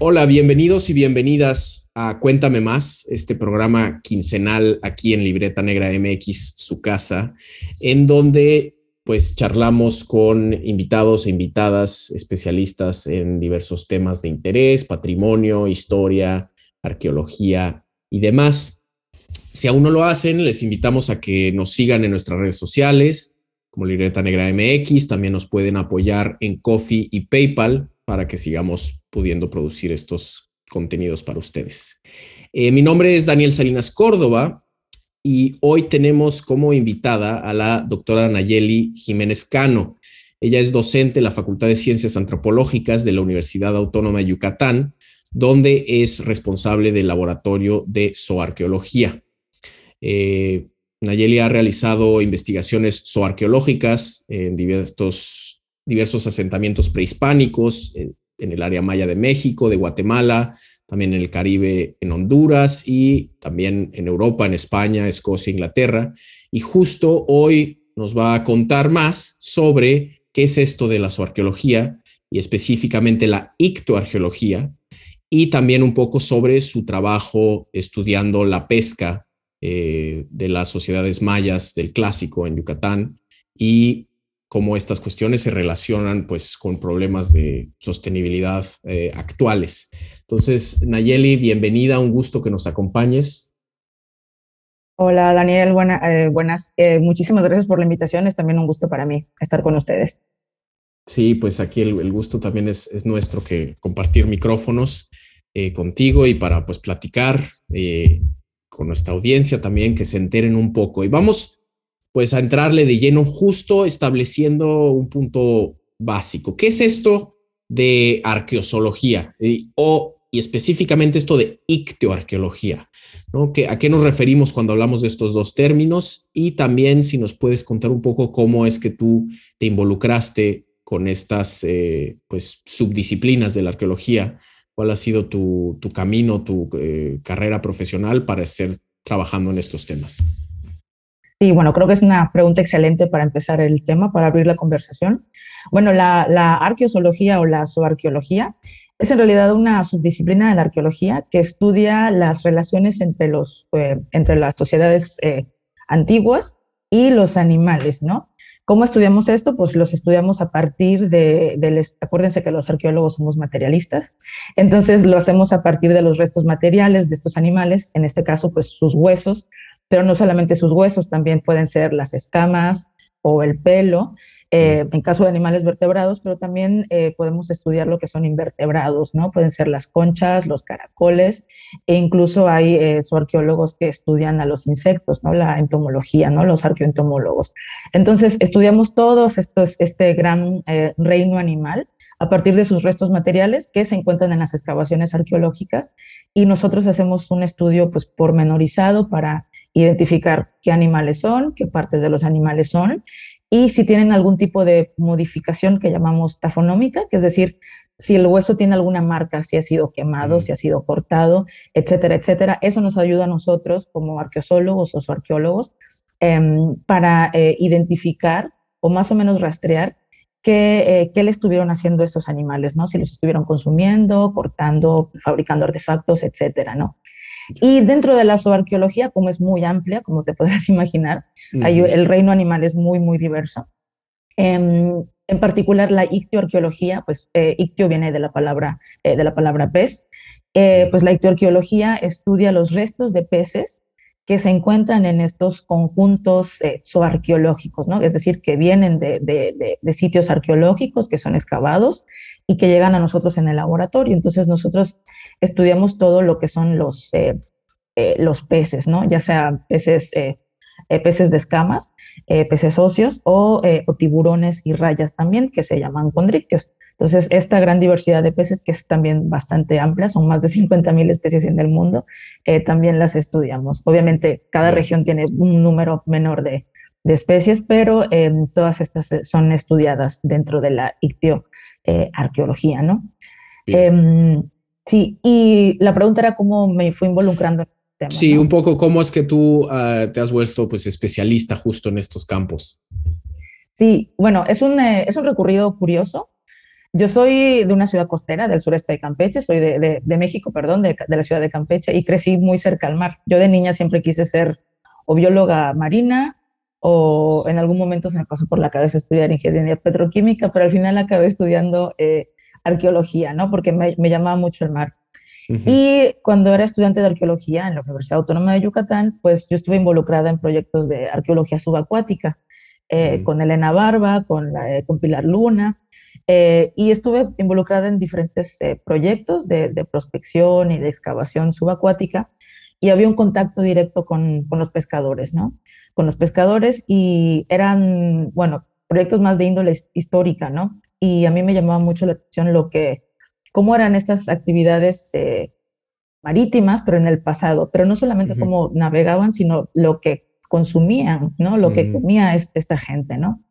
Hola, bienvenidos y bienvenidas a Cuéntame Más, este programa quincenal aquí en Libreta Negra MX, su casa, en donde pues charlamos con invitados e invitadas especialistas en diversos temas de interés, patrimonio, historia, arqueología y demás. Si aún no lo hacen, les invitamos a que nos sigan en nuestras redes sociales, como Libreta Negra MX, también nos pueden apoyar en Coffee y PayPal para que sigamos pudiendo producir estos contenidos para ustedes. Eh, mi nombre es Daniel Salinas Córdoba y hoy tenemos como invitada a la doctora Nayeli Jiménez Cano. Ella es docente en la Facultad de Ciencias Antropológicas de la Universidad Autónoma de Yucatán, donde es responsable del laboratorio de zooarqueología. Eh, Nayeli ha realizado investigaciones zooarqueológicas en diversos diversos asentamientos prehispánicos en, el área maya de México, de Guatemala, también en el Caribe, en Honduras y también en Europa, en España, Escocia, Inglaterra. Y justo hoy nos va a contar más sobre qué es esto de la zoarqueología y específicamente la ictoarqueología y también un poco sobre su trabajo estudiando la pesca eh, de las sociedades mayas del clásico en Yucatán y cómo estas cuestiones se relacionan pues con problemas de sostenibilidad eh, actuales. Entonces, Nayeli, bienvenida, un gusto que nos acompañes. Hola Daniel, eh, buenas. Eh, muchísimas gracias por la invitación, es también un gusto para mí estar con ustedes. Sí, pues aquí el, gusto también es, es, nuestro que compartir micrófonos contigo y para pues platicar con nuestra audiencia también, que se enteren un poco. Y vamos pues a entrarle de lleno justo estableciendo un punto básico. ¿Qué es esto de arqueozoología y, o y específicamente esto de ictioarqueología? ¿no? ¿A qué nos referimos cuando hablamos de estos dos términos? Y también si nos puedes contar un poco cómo es que tú te involucraste con estas eh, pues, subdisciplinas de la arqueología, cuál ha sido tu, camino, tu eh, carrera profesional para estar trabajando en estos temas. Sí, bueno, creo que es una pregunta excelente para empezar el tema, para abrir la conversación. Bueno, la, la arqueozoología o la zooarqueología es en realidad una subdisciplina de la arqueología que estudia las relaciones entre, los, eh, entre las sociedades eh, antiguas y los animales, ¿no? ¿Cómo estudiamos esto? Pues los estudiamos a partir de, de, acuérdense que los arqueólogos somos materialistas, entonces lo hacemos a partir de los restos materiales de estos animales, en este caso pues sus huesos, pero no solamente sus huesos, también pueden ser las escamas o el pelo, eh, en caso de animales vertebrados, pero también eh, podemos estudiar lo que son invertebrados, ¿no? Pueden ser las conchas, los caracoles, e incluso hay eh, arqueólogos que estudian a los insectos, ¿no? La entomología, ¿no? Los arqueoentomólogos. Entonces, estudiamos todos estos, este gran reino animal a partir de sus restos materiales que se encuentran en las excavaciones arqueológicas y nosotros hacemos un estudio pues pormenorizado para identificar qué animales son, qué partes de los animales son y si tienen algún tipo de modificación que llamamos tafonómica, que es decir, si el hueso tiene alguna marca, si ha sido quemado, si ha sido cortado, etcétera, etcétera. Eso nos ayuda a nosotros como arqueólogos o arqueólogos em, para eh, identificar o más o menos rastrear qué, eh, qué, le estuvieron haciendo estos animales, ¿no? Si los estuvieron consumiendo, cortando, fabricando artefactos, etcétera, ¿no? Y dentro de la zooarqueología, como es muy amplia, como te podrás imaginar, el reino animal es muy, muy diverso. En, en particular, la ictioarqueología, pues eh, ictio viene de la palabra, eh, de la palabra pez, eh, pues la ictioarqueología estudia los restos de peces que se encuentran en estos conjuntos zooarqueológicos, ¿no? Es decir, que vienen de, de, de, sitios arqueológicos que son excavados y que llegan a nosotros en el laboratorio. Entonces nosotros estudiamos todo lo que son los, eh, eh, los peces, ¿no? Ya sea peces, eh, peces de escamas, peces óseos o, tiburones y rayas también, que se llaman condrictios. Entonces, esta gran diversidad de peces, que es también bastante amplia, son más de 50.000 especies en el mundo, también las estudiamos. Obviamente, cada región tiene un número menor de, de especies, pero todas estas son estudiadas dentro de la ictioarqueología, ¿no? Sí, y la pregunta era cómo me fui involucrando en el tema. Sí, un poco cómo es que tú ah, te has vuelto pues especialista justo en estos campos. Sí, bueno, es un, eh, es un recurrido curioso. Yo soy de una ciudad costera del sureste de Campeche, soy de, de, México, perdón, de, de, la ciudad de Campeche y crecí muy cerca al mar. Yo de niña siempre quise ser o bióloga marina o en algún momento se me pasó por la cabeza estudiar ingeniería petroquímica, pero al final acabé estudiando eh, arqueología, ¿no? Porque me, me, llamaba mucho el mar. Y cuando era estudiante de arqueología en la Universidad Autónoma de Yucatán, pues yo estuve involucrada en proyectos de arqueología subacuática, eh, con Elena Barba, con, la, eh, con Pilar Luna, eh, y estuve involucrada en diferentes eh, proyectos de, de, prospección y de excavación subacuática y había un contacto directo con, con, los pescadores, ¿no? Con los pescadores y eran, bueno, proyectos más de índole histórica, ¿no? Y a mí me llamaba mucho la atención lo que, cómo eran estas actividades eh, marítimas, pero en el pasado, pero no solamente uh -huh. cómo navegaban, sino lo que consumían, ¿no? Lo uh -huh. que comía esta gente, ¿no?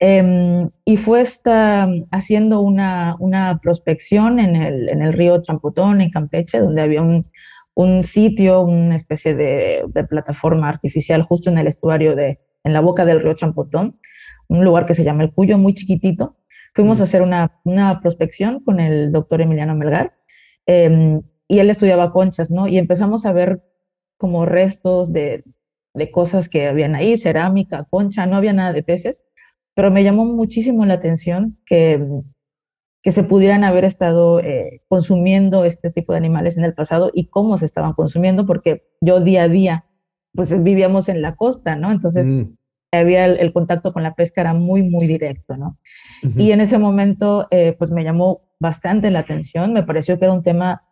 Eh, y fue esta, haciendo una, una prospección en el, en el, río Tramputón, en Campeche, donde había un, un sitio, una especie de, de, plataforma artificial justo en el estuario de, en la boca del río Tramputón, un lugar que se llama El Cuyo, muy chiquitito. Fuimos a hacer una, una, prospección con el doctor Emiliano Melgar eh, y él estudiaba conchas, ¿no? Y empezamos a ver como restos de, de cosas que habían ahí, cerámica, concha, no había nada de peces pero me llamó muchísimo la atención que, que se pudieran haber estado eh, consumiendo este tipo de animales en el pasado y cómo se estaban consumiendo, porque yo día a día, pues vivíamos en la costa, ¿no? Entonces, mm. había el, el, contacto con la pesca era muy, muy directo, ¿no? Uh -huh. Y en ese momento, eh, pues me llamó bastante la atención, me pareció que era un tema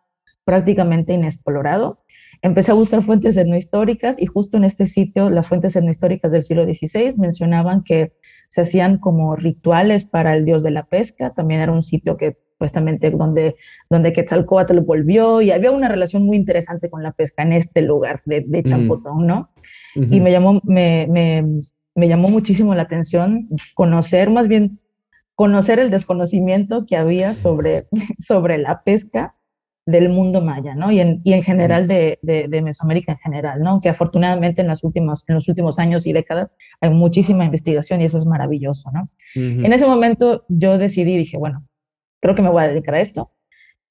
prácticamente inexplorado. Empecé a buscar fuentes etnohistóricas y justo en este sitio, las fuentes etnohistóricas del siglo XVI mencionaban que se hacían como rituales para el dios de la pesca, también era un sitio que supuestamente donde, donde Quetzalcóatl volvió y había una relación muy interesante con la pesca en este lugar de, de Champotón, ¿no? Uh -huh. Y me llamó, me, me, me llamó muchísimo la atención conocer, más bien conocer el desconocimiento que había sobre, sobre la pesca del mundo maya, ¿no? Y en, y en general de, de, de, Mesoamérica en general, ¿no? Que afortunadamente en, las últimas, en los últimos años y décadas hay muchísima investigación y eso es maravilloso, ¿no? Uh -huh. En ese momento yo decidí, dije, bueno, creo que me voy a dedicar a esto,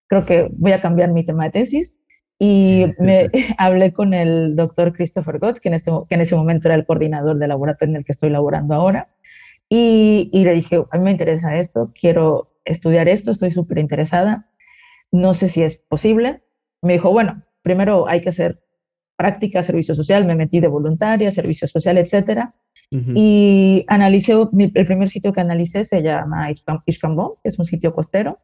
creo que voy a cambiar mi tema de tesis y me hablé con el doctor Christopher Gotts, que en, este, que en ese momento era el coordinador del laboratorio en el que estoy laborando ahora, y, y le dije, a mí me interesa esto, quiero estudiar esto, estoy súper interesada, no sé si es posible. Me dijo, bueno, primero hay que hacer práctica, servicio social, me metí de voluntaria, servicio social, etcétera. Uh -huh. Y analicé, el primer sitio que analicé se llama Ishkambon, que es un sitio costero,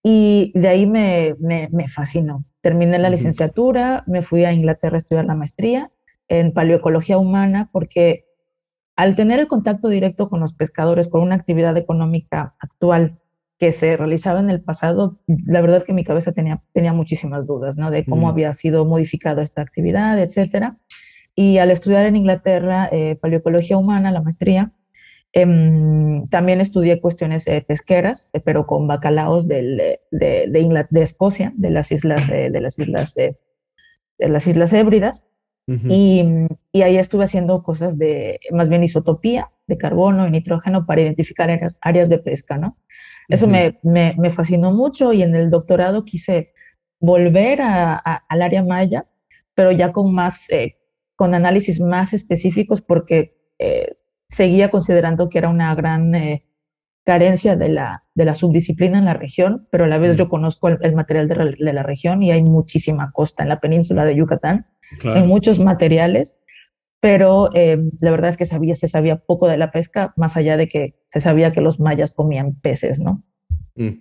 y de ahí me, me, me fascinó. Terminé la uh -huh. licenciatura, me fui a Inglaterra a estudiar la maestría en paleoecología humana, porque al tener el contacto directo con los pescadores, con una actividad económica actual que se realizaba en el pasado, la verdad que mi cabeza tenía, tenía muchísimas dudas, ¿no? De cómo mm. había sido modificada esta actividad, etcétera. Y al estudiar en Inglaterra eh, paleoecología humana, la maestría, eh, también estudié cuestiones eh, pesqueras, eh, pero con bacalaos del, de, de, Ingl de, Escocia, de las islas, eh, de las islas, de las islas Hébridas. Uh -huh. y, y, ahí estuve haciendo cosas de, más bien isotopía de carbono y nitrógeno para identificar áreas, áreas de pesca, ¿no? Eso uh -huh. me, me, me, fascinó mucho y en el doctorado quise volver a, a, al área maya, pero ya con más, eh, con análisis más específicos porque eh, seguía considerando que era una gran eh, carencia de la, de la subdisciplina en la región, pero a la vez uh -huh. yo conozco el, el material de, de, la región y hay muchísima costa en la península de Yucatán, claro. en muchos materiales pero eh, la verdad es que sabía, se sabía poco de la pesca, más allá de que se sabía que los mayas comían peces, ¿no? Mm.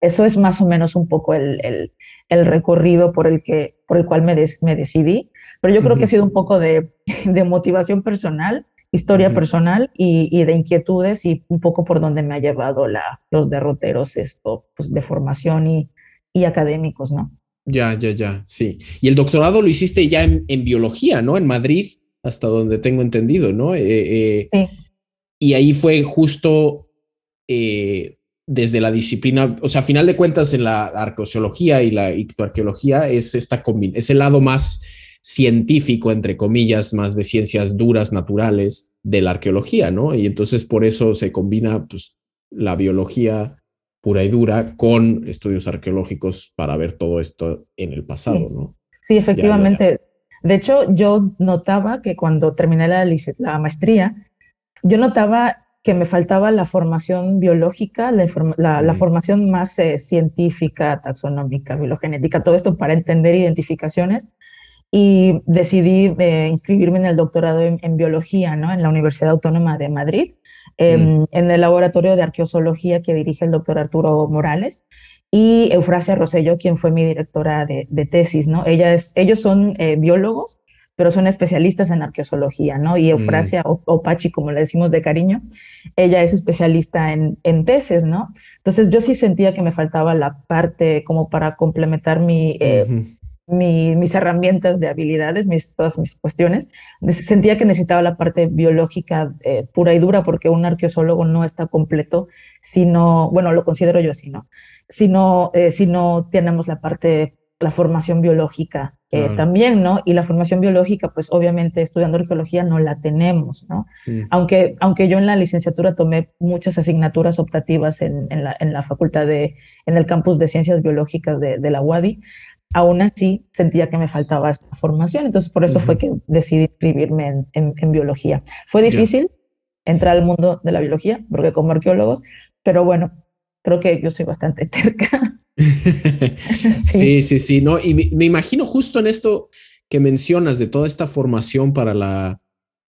Eso es más o menos un poco el, el, el recorrido por el, que, por el cual me, des, me decidí, pero yo creo uh -huh. que ha sido un poco de, de motivación personal, historia uh -huh. personal y, y, de inquietudes y un poco por donde me ha llevado la, los derroteros esto, pues, de formación y, y académicos, ¿no? Ya, ya, ya, sí. Y el doctorado lo hiciste ya en, en biología, ¿no? En Madrid hasta donde tengo entendido, ¿no? Eh, eh, sí. Y ahí fue justo eh, desde la disciplina, o sea, a final de cuentas en la arqueología y la ictoarqueología es esta es el lado más científico, entre comillas, más de ciencias duras, naturales de la arqueología, ¿no? Y entonces por eso se combina pues, la biología pura y dura con estudios arqueológicos para ver todo esto en el pasado, ¿no? Sí, efectivamente. De hecho, yo notaba que cuando terminé la, la maestría, yo notaba que me faltaba la formación biológica, la, formación más eh, científica, taxonómica, biologenética, todo esto para entender identificaciones. Y decidí eh, inscribirme en el doctorado en, biología, ¿no? En la Universidad Autónoma de Madrid, em, en el laboratorio de arqueozoología que dirige el doctor Arturo Morales y Eufrasia Rosello, quien fue mi directora de, tesis, ¿no? Ella es, ellos son eh, biólogos pero son especialistas en arqueología, ¿no? Y Eufrasia mm. o, Pachi, como le decimos de cariño, ella es especialista en, en, peces, ¿no? Entonces yo sí sentía que me faltaba la parte como para complementar mi, eh, mis herramientas de habilidades, mis, todas mis cuestiones. Sentía que necesitaba la parte biológica eh, pura y dura porque un arqueólogo no está completo si no, bueno, lo considero yo así, ¿no? Si no, eh, si no tenemos la parte la formación biológica eh, también, ¿no? Y la formación biológica, pues obviamente estudiando arqueología no la tenemos, ¿no? Aunque, aunque yo en la licenciatura tomé muchas asignaturas optativas en, en, la, en la, facultad de, en el campus de ciencias biológicas de, de, la UADI, aún así sentía que me faltaba esta formación, entonces por eso fue que decidí inscribirme en, en biología. Fue difícil entrar al mundo de la biología, porque como arqueólogos, pero bueno, creo que yo soy bastante terca. sí, sí, sí, no, y me, imagino justo en esto que mencionas de toda esta formación para la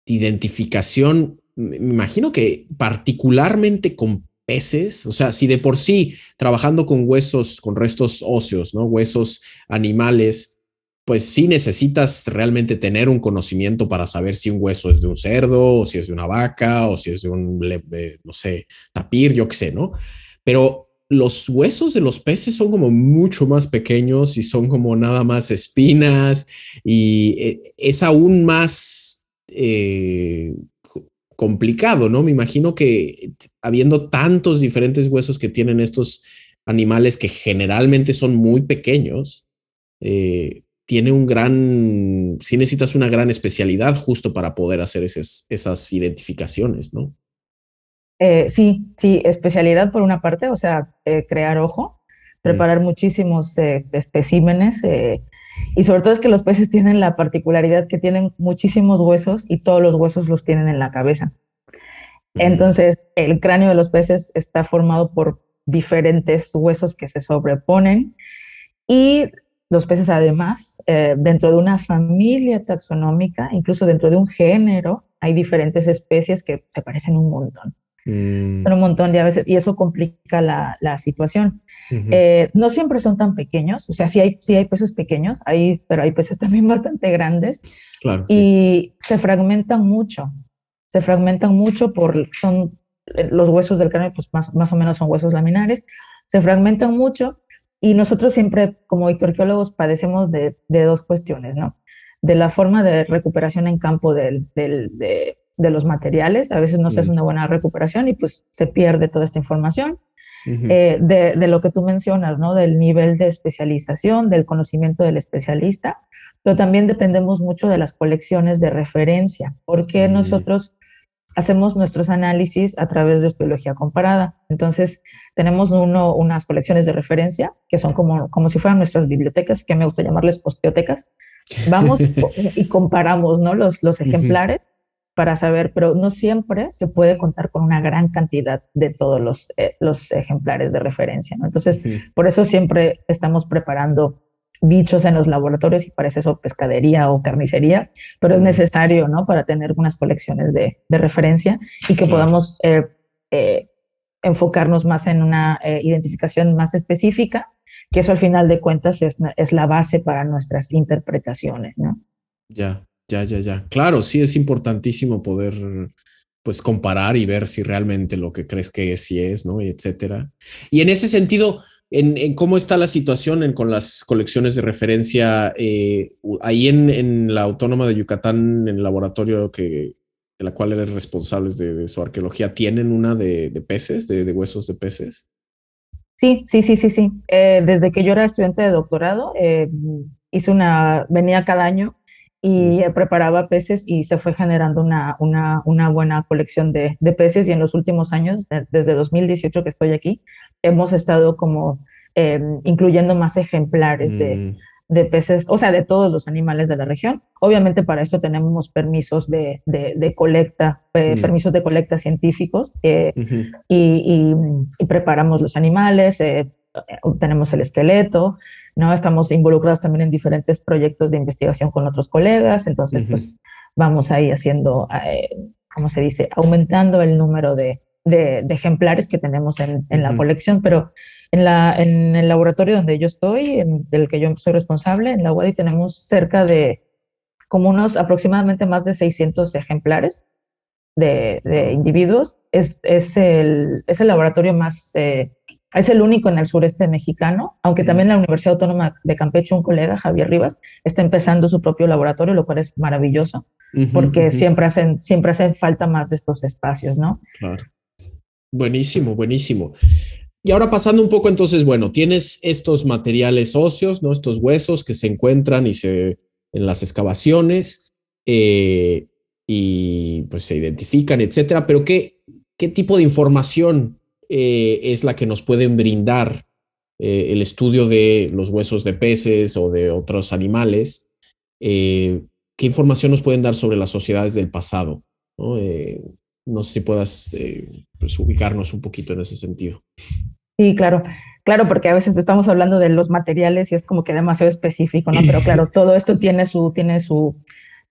identificación, me imagino que particularmente con peces, o sea, si de por sí trabajando con huesos, con restos óseos, ¿no? Huesos animales, pues sí necesitas realmente tener un conocimiento para saber si un hueso es de un cerdo, o si es de una vaca, o si es de un, no sé, tapir, yo qué sé, ¿no? Pero los huesos de los peces son como mucho más pequeños y son como nada más espinas y eh, es aún más eh, complicado, ¿no? Me imagino que habiendo tantos diferentes huesos que tienen estos animales que generalmente son muy pequeños, eh, tiene un gran, sí necesitas una gran especialidad justo para poder hacer esas, esas identificaciones, ¿no? Eh, sí, sí, especialidad por una parte, o sea, eh, crear ojo, preparar muchísimos eh, especímenes y sobre todo es que los peces tienen la particularidad que tienen muchísimos huesos y todos los huesos los tienen en la cabeza. Entonces, el cráneo de los peces está formado por diferentes huesos que se sobreponen y los peces además, dentro de una familia taxonómica, incluso dentro de un género, hay diferentes especies que se parecen un montón. Mm. Son un montón de veces y eso complica la, la situación. Eh, no siempre son tan pequeños, o sea, sí hay, sí hay peces pequeños, hay, pero hay peces también bastante grandes claro, y se fragmentan mucho, se fragmentan mucho por, son eh, los huesos del cráneo, pues más, más o menos son huesos laminares, se fragmentan mucho y nosotros siempre como arqueólogos padecemos de, de dos cuestiones, ¿no? De la forma de recuperación en campo del, del, de, de los materiales, a veces no se hace una buena recuperación y pues se pierde toda esta información. Eh, de, lo que tú mencionas, ¿no? Del nivel de especialización, del conocimiento del especialista, pero también dependemos mucho de las colecciones de referencia, porque nosotros hacemos nuestros análisis a través de osteología comparada. Entonces, tenemos uno, unas colecciones de referencia que son como, como si fueran nuestras bibliotecas, que me gusta llamarles osteotecas. Vamos y comparamos ¿no? los, los ejemplares para saber, pero no siempre se puede contar con una gran cantidad de todos los, eh, los ejemplares de referencia. ¿no? Entonces, por eso siempre estamos preparando bichos en los laboratorios y parece eso pescadería o carnicería, pero es necesario ¿no? para tener unas colecciones de, de referencia y que podamos eh, eh, enfocarnos más en una identificación más específica, que eso al final de cuentas es, es la base para nuestras interpretaciones. ¿no? Ya, ya, ya, ya. Claro, sí es importantísimo poder pues comparar y ver si realmente lo que crees que es, si es, ¿no? Y etcétera. Y en ese sentido, en, cómo está la situación con las colecciones de referencia eh, ahí en, la Autónoma de Yucatán, en el laboratorio que, de la cual eres responsable de, su arqueología, ¿tienen una de, peces, de, huesos de peces? Sí, sí, sí, sí, sí. Eh, desde que yo era estudiante de doctorado, eh, hice una, venía cada año y preparaba peces y se fue generando una, una, una buena colección de, de, peces y en los últimos años, desde 2018 que estoy aquí, hemos estado como em, incluyendo más ejemplares de, mm. de, peces, o sea, de todos los animales de la región. Obviamente para esto tenemos permisos de, de, colecta, mm. permisos de colecta científicos y, y, preparamos los animales, eh, tenemos el esqueleto, ¿no? Estamos involucrados también en diferentes proyectos de investigación con otros colegas, entonces pues vamos ahí haciendo, eh, ¿cómo se dice? Aumentando el número de, de, ejemplares que tenemos en, en la colección, pero en, la, en el laboratorio donde yo estoy, en, del que yo soy responsable, en la UADI tenemos cerca de como unos aproximadamente más de 600 ejemplares de, de individuos. Es, es, el, es el laboratorio más, eh, es el único en el sureste mexicano, aunque también la Universidad Autónoma de Campeche, un colega, Javier Rivas, está empezando su propio laboratorio, lo cual es maravilloso, porque siempre, hacen, siempre hacen falta más de estos espacios, ¿no? Claro. Buenísimo, buenísimo. Y ahora pasando un poco, entonces, bueno, tienes estos materiales óseos, ¿no? Estos huesos que se encuentran y se en las excavaciones eh, y pues se identifican, etcétera. Pero ¿qué, qué tipo de información eh, es la que nos pueden brindar eh, el estudio de los huesos de peces o de otros animales. Eh, ¿Qué información nos pueden dar sobre las sociedades del pasado? No, sé si puedas pues, ubicarnos un poquito en ese sentido. Sí, claro. Claro, porque a veces estamos hablando de los materiales y es como que demasiado específico, ¿no? Pero claro, todo esto tiene su, tiene su,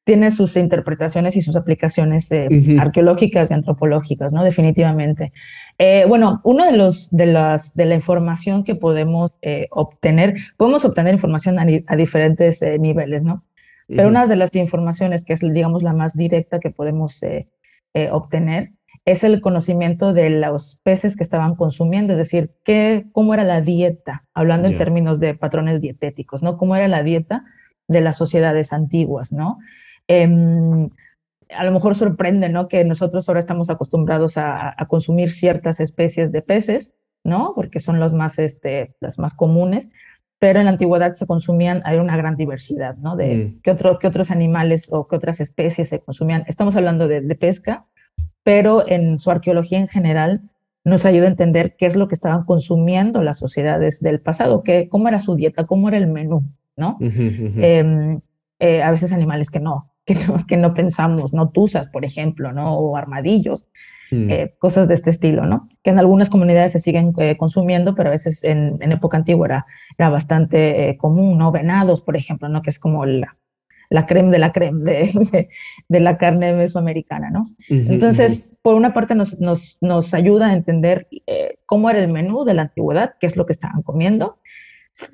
tiene sus interpretaciones y sus aplicaciones arqueológicas y antropológicas, ¿no? Definitivamente. Eh, bueno, uno de los de las de la información que podemos eh, obtener, podemos obtener información a, diferentes eh, niveles, ¿no? Pero una de las informaciones que es, digamos, la más directa que podemos obtener es el conocimiento de los peces que estaban consumiendo, es decir, qué, cómo era la dieta, hablando en términos de patrones dietéticos, ¿no? Cómo era la dieta de las sociedades antiguas, ¿no? Em, a lo mejor sorprende, ¿no? Que nosotros ahora estamos acostumbrados a, consumir ciertas especies de peces, ¿no? Porque son las más, este, las más comunes, pero en la antigüedad se consumían, hay una gran diversidad, ¿no? De mm. qué, otro, qué otros animales o qué otras especies se consumían. Estamos hablando de, pesca, pero en su arqueología en general nos ayuda a entender qué es lo que estaban consumiendo las sociedades del pasado, qué, cómo era su dieta, cómo era el menú, ¿no? Em, eh, a veces animales que no, que no, pensamos, no tusas, por ejemplo, ¿no? O armadillos, mm. eh, cosas de este estilo, ¿no? Que en algunas comunidades se siguen eh, consumiendo, pero a veces en, época antigua era, era bastante eh, común, ¿no? Venados, por ejemplo, ¿no? Que es como la, la creme de la creme de, de, la carne mesoamericana, ¿no? Entonces, por una parte nos, nos, nos ayuda a entender cómo era el menú de la antigüedad, qué es lo que estaban comiendo.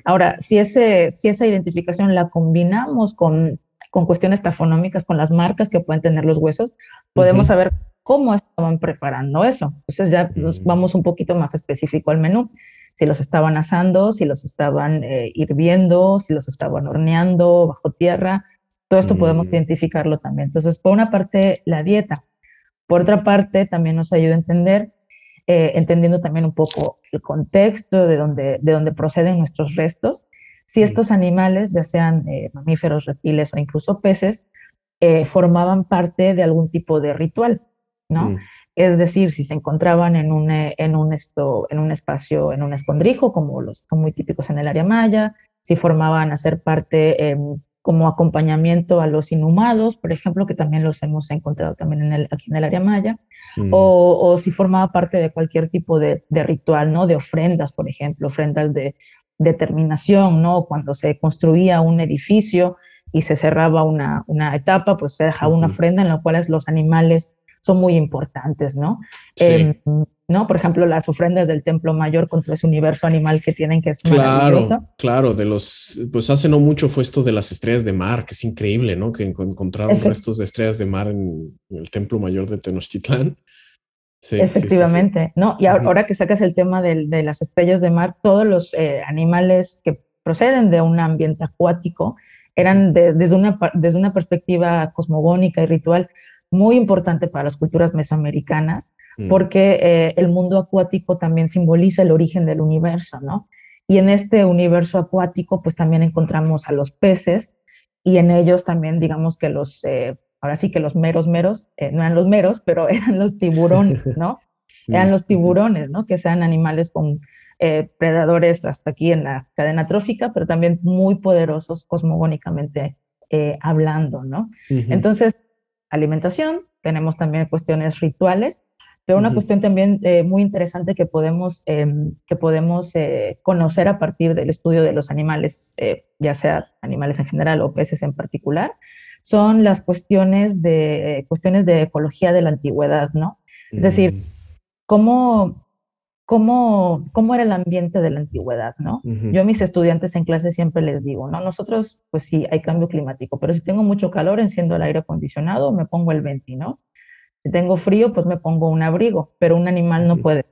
Ahora, si, ese, si esa identificación la combinamos con con cuestiones tafonómicas, con las marcas que pueden tener los huesos, podemos saber cómo estaban preparando eso. Entonces ya nos vamos un poquito más específico al menú. Si los estaban asando, si los estaban eh, hirviendo, si los estaban horneando bajo tierra, todo esto podemos mm. identificarlo también. Entonces, por una parte, la dieta. Por otra parte, también nos ayuda a entender, eh, entendiendo también un poco el contexto de donde, de donde proceden nuestros restos, si estos animales, ya sean eh, mamíferos, reptiles o incluso peces, eh, formaban parte de algún tipo de ritual, ¿no? Mm. Es decir, si se encontraban en un, eh, en, un esto, en un espacio, en un escondrijo, como los son muy típicos en el área maya, si formaban a ser parte em, como acompañamiento a los inhumados, por ejemplo, que también los hemos encontrado también en el, aquí en el área maya, mm. o, o, si formaba parte de cualquier tipo de, de, ritual, ¿no? De ofrendas, por ejemplo, ofrendas de determinación, ¿no? Cuando se construía un edificio y se cerraba una, una etapa, pues se dejaba una ofrenda en la cual los animales son muy importantes, ¿no? Em, ¿no? Por ejemplo, las ofrendas del Templo Mayor contra ese universo animal que tienen que es Claro, claro, de los, pues hace no mucho fue esto de las estrellas de mar, que es increíble, ¿no? Que encontraron restos de estrellas de mar en, el Templo Mayor de Tenochtitlán. Efectivamente, ¿no? Y ahora, que sacas el tema de, las estrellas de mar, todos los eh, animales que proceden de un ambiente acuático eran desde, una, desde una perspectiva cosmogónica y ritual muy importante para las culturas mesoamericanas, mm. porque eh, el mundo acuático también simboliza el origen del universo, ¿no? Y en este universo acuático, pues también encontramos a los peces y en ellos también, digamos que los eh, ahora sí que los meros meros, eh, no eran los meros, pero eran los tiburones, ¿no? eran los tiburones, ¿no? Que sean animales con eh, predadores hasta aquí en la cadena trófica, pero también muy poderosos cosmogónicamente eh, hablando, ¿no? Entonces, alimentación, tenemos también cuestiones rituales, pero una cuestión también eh, muy interesante que podemos, em, que podemos conocer a partir del estudio de los animales, ya sea animales en general o peces en particular, son las cuestiones de, cuestiones de ecología de la antigüedad, ¿no? Es decir, mm. cómo, cómo, cómo era el ambiente de la antigüedad, ¿no? Yo a mis estudiantes en clase siempre les digo, ¿no? Nosotros, pues sí, hay cambio climático, pero si tengo mucho calor, enciendo el aire acondicionado, me pongo el venti, ¿no? Si tengo frío, pues me pongo un abrigo, pero un animal no puede.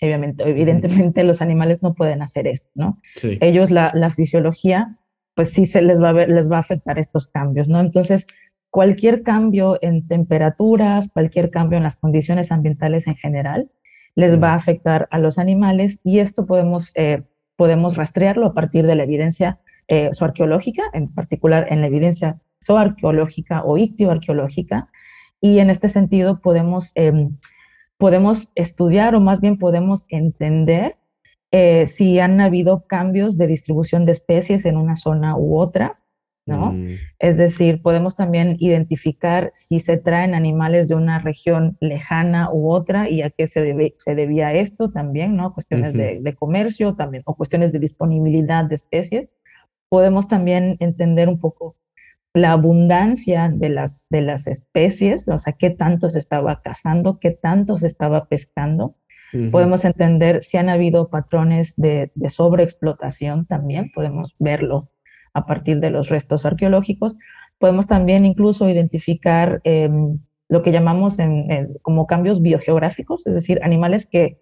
Obviamente, evidentemente los animales no pueden hacer esto, ¿no? Ellos, la, la fisiología pues sí se les va, a ver, les va a afectar estos cambios, ¿no? Entonces, cualquier cambio en temperaturas, cualquier cambio en las condiciones ambientales en general, les va a afectar a los animales y esto podemos, eh, podemos rastrearlo a partir de la evidencia eh, zooarqueológica, en particular en la evidencia zooarqueológica o ictioarqueológica, y en este sentido podemos, em, podemos estudiar o más bien podemos entender eh, si han habido cambios de distribución de especies en una zona u otra, ¿no? Mm. Es decir, podemos también identificar si se traen animales de una región lejana u otra y a qué se, debe, se debía esto también, ¿no? Cuestiones de, de, comercio también o cuestiones de disponibilidad de especies. Podemos también entender un poco la abundancia de las, de las especies, o sea, qué tanto se estaba cazando, qué tanto se estaba pescando Podemos entender si han habido patrones de, sobreexplotación también, podemos verlo a partir de los restos arqueológicos. Podemos también incluso identificar em, lo que llamamos como cambios biogeográficos, es decir, animales que,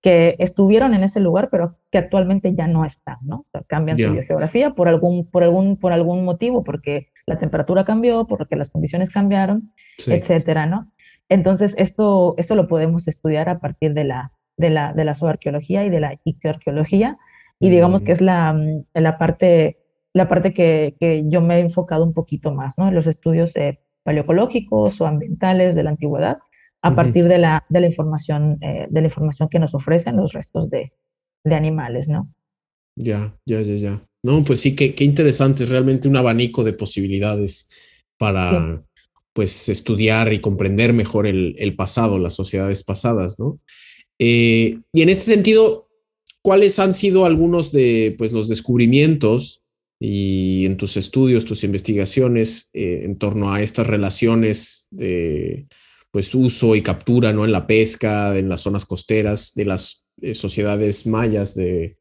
que estuvieron en ese lugar, pero que actualmente ya no están, ¿no? cambian su biogeografía por algún, por, algún, por algún motivo, porque la temperatura cambió, porque las condiciones cambiaron, etcétera, ¿no? Entonces, esto, esto lo podemos estudiar a partir de la, de la, de la zooarqueología y de la ictioarqueología, y digamos que es la, mm, la parte, la parte que, que, yo me he enfocado un poquito más, ¿no? En los estudios eh, paleoecológicos o ambientales de la antigüedad, a partir de la, de la, información, eh, de la información que nos ofrecen los restos de, de animales, ¿no? Ya, ya, ya, ya. No, pues sí, qué, qué interesante, es realmente un abanico de posibilidades para, pues estudiar y comprender mejor el, pasado, las sociedades pasadas, ¿no? Eh, y en este sentido, ¿cuáles han sido algunos de pues, los descubrimientos y en tus estudios, tus investigaciones eh, en torno a estas relaciones de pues, uso y captura ¿no? en la pesca, en las zonas costeras de las eh, sociedades mayas de,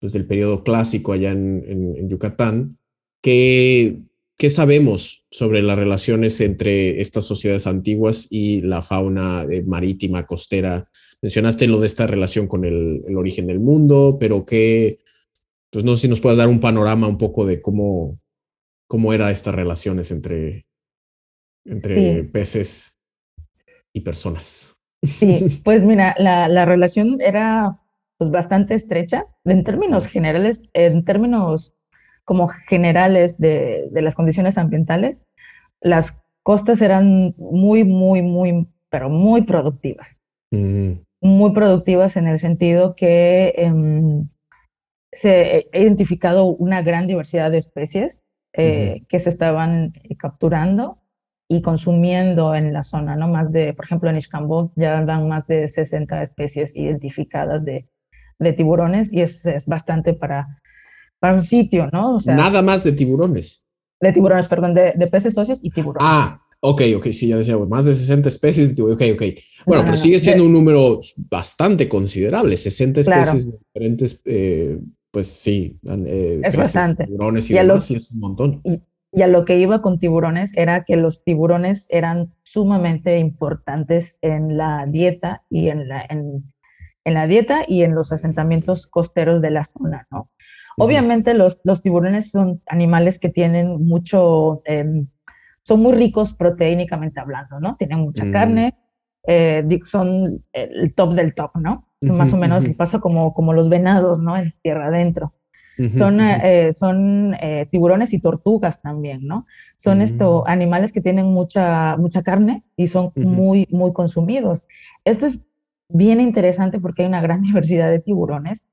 pues, del periodo clásico allá en, en Yucatán? que ¿Qué sabemos sobre las relaciones entre estas sociedades antiguas y la fauna eh, marítima costera? Mencionaste lo de esta relación con el, origen del mundo, pero que, pues no sé si nos puedes dar un panorama un poco de cómo, cómo eran estas relaciones entre, entre peces y personas. Sí, pues mira, la, la relación era pues bastante estrecha en términos generales, en términos como generales de, de las condiciones ambientales, las costas eran muy, muy, muy, pero muy productivas. Mm. Muy productivas en el sentido que em, se ha identificado una gran diversidad de especies eh, que se estaban capturando y consumiendo en la zona, ¿no? Más de, por ejemplo, en Ixcambó ya dan más de 60 especies identificadas de, de tiburones y es, es, bastante para para un sitio, ¿no? O sea, Nada más de tiburones. De tiburones, perdón, de, de peces socios y tiburones. Ah, ok, ok, sí, ya decía, más de 60 especies de tiburones, ok, ok. Bueno, pero sigue siendo un número bastante considerable, 60 especies diferentes, eh, pues sí. Eh, es bastante. Tiburones y, demás, es un montón. Y, y a lo que iba con tiburones era que los tiburones eran sumamente importantes en la dieta y en la, en, en la dieta y en los asentamientos costeros de la zona, ¿no? Obviamente los, los tiburones son animales que tienen mucho, em, son muy ricos proteínicamente hablando, ¿no? Tienen mucha mm. carne, eh, son el top del top, ¿no? Más o menos pasa como, como los venados, ¿no? En tierra adentro. son, eh, son eh, tiburones y tortugas también, ¿no? Son estos mm. animales que tienen mucha, mucha carne y son muy, muy consumidos. Esto es bien interesante porque hay una gran diversidad de tiburones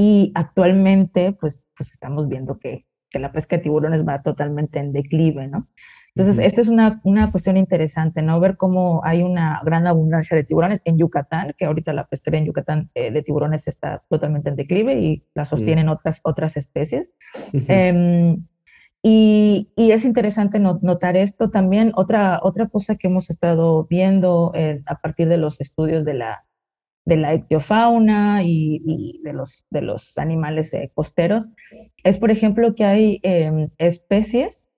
y actualmente, pues, pues estamos viendo que, que la pesca de tiburones va totalmente en declive, ¿no? Entonces, esta es una, una, cuestión interesante, ¿no? Ver cómo hay una gran abundancia de tiburones en Yucatán, que ahorita la pesquería en Yucatán eh, de tiburones está totalmente en declive y la sostienen mm. otras, otras especies. Em, y, y, es interesante notar esto. También otra, otra cosa que hemos estado viendo eh, a partir de los estudios de la, de la ictiofauna y, y de, los, de los animales eh, costeros es, por ejemplo, que hay em, especies